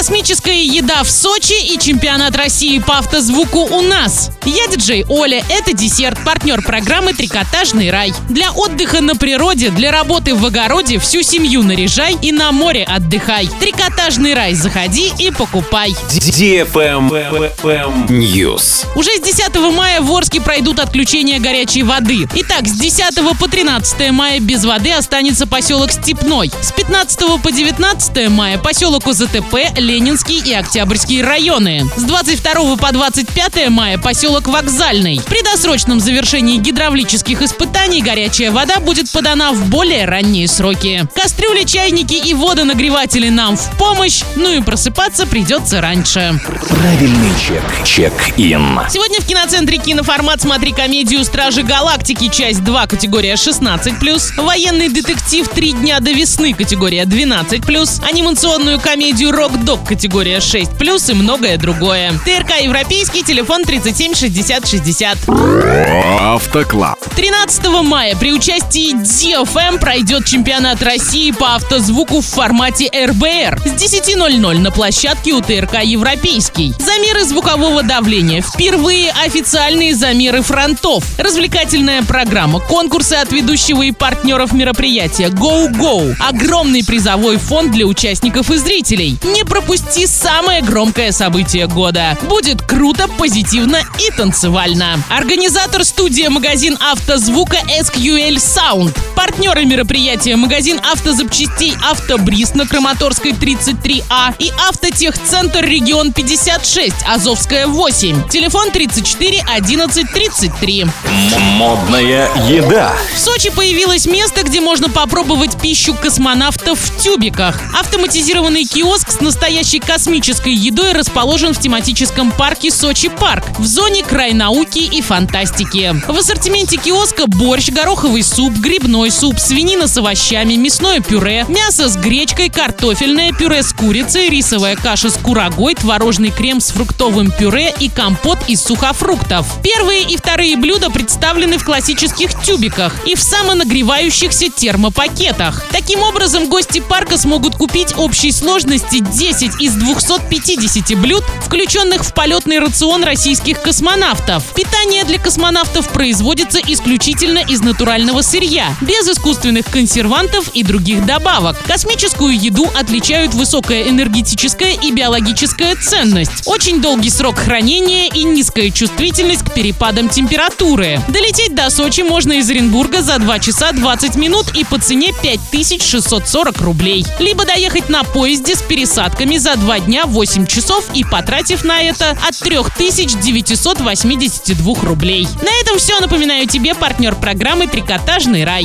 Космическая еда в Сочи и чемпионат России по автозвуку у нас. Я диджей Оля, это десерт, партнер программы «Трикотажный рай». Для отдыха на природе, для работы в огороде всю семью наряжай и на море отдыхай. «Трикотажный рай» заходи и покупай. News. Уже с 10 мая в Орске пройдут отключения горячей воды. Итак, с 10 по 13 мая без воды останется поселок Степной. С 15 по 19 мая поселок УЗТП, Ленинский и Октябрьский районы. С 22 по 25 мая поселок Вокзальный. При досрочном завершении гидравлических испытаний горячая вода будет подана в более ранние сроки. Кастрюли, чайники и водонагреватели нам в помощь, ну и просыпаться придется раньше. Правильный чек. Чек-ин. Сегодня в киноцентре киноформат «Смотри комедию Стражи Галактики», часть 2, категория 16+, военный детектив «Три дня до весны», категория 12+, анимационную комедию «Рок-дог», категория 6+, и многое другое. ТРК «Европейский», телефон 37 60 60. Автоклаб. 13 мая при участии DFM пройдет чемпионат России по автозвуку в формате РБР с 10.00 на площадке у ТРК «Европейский». Замеры звукового давления. Впервые официальные замеры фронтов. Развлекательная программа, конкурсы от ведущего и партнеров мероприятия Go Go. Огромный призовой фонд для участников и зрителей. Не пропусти самое громкое событие года. Будет круто, позитивно и танцевально. Организатор студия магазин автозвука SQL Sound. Партнеры мероприятия магазин автозапчастей Автобриз на Краматорской 33А и Автотехцентр регион 56 Азовская 8. Телефон 34 11 33. Модная еда. В Сочи появилось место, где можно попробовать пищу космонавтов в тюбиках. Автоматизированный киоск с настоящей космической едой расположен в тематическом парке Сочи Парк в зоне край науки и фантастики. В ассортименте киоска борщ, гороховый суп, грибной суп, свинина с овощами, мясное пюре, мясо с гречкой, картофельное пюре с курицей, рисовая каша с курагой, творожный крем с фруктовым пюре и компот из сухофруктов. Первые и вторые блюда представлены в классических тюбиках и в самонагревающихся термопакетах. Таким образом, гости парка смогут купить общей сложности 10 из 250 блюд, включенных в полетный рацион российских космонавтов. Питание для космонавтов производится исключительно из натурального сырья, без искусственных консервантов и других добавок. Космическую еду отличают высокая энергетическая и биологическая ценность, очень долгий срок хранения и низкая чувствительность к перепадам температуры. Долететь до Сочи можно из Оренбурга за 2 часа 20 минут и по цене 5640 рублей. Либо доехать на поезде с пересадками за 2 дня 8 часов и потратив на это от 3982 рублей. На этом все. Напоминаю тебе партнер программы «Трикотажный рай».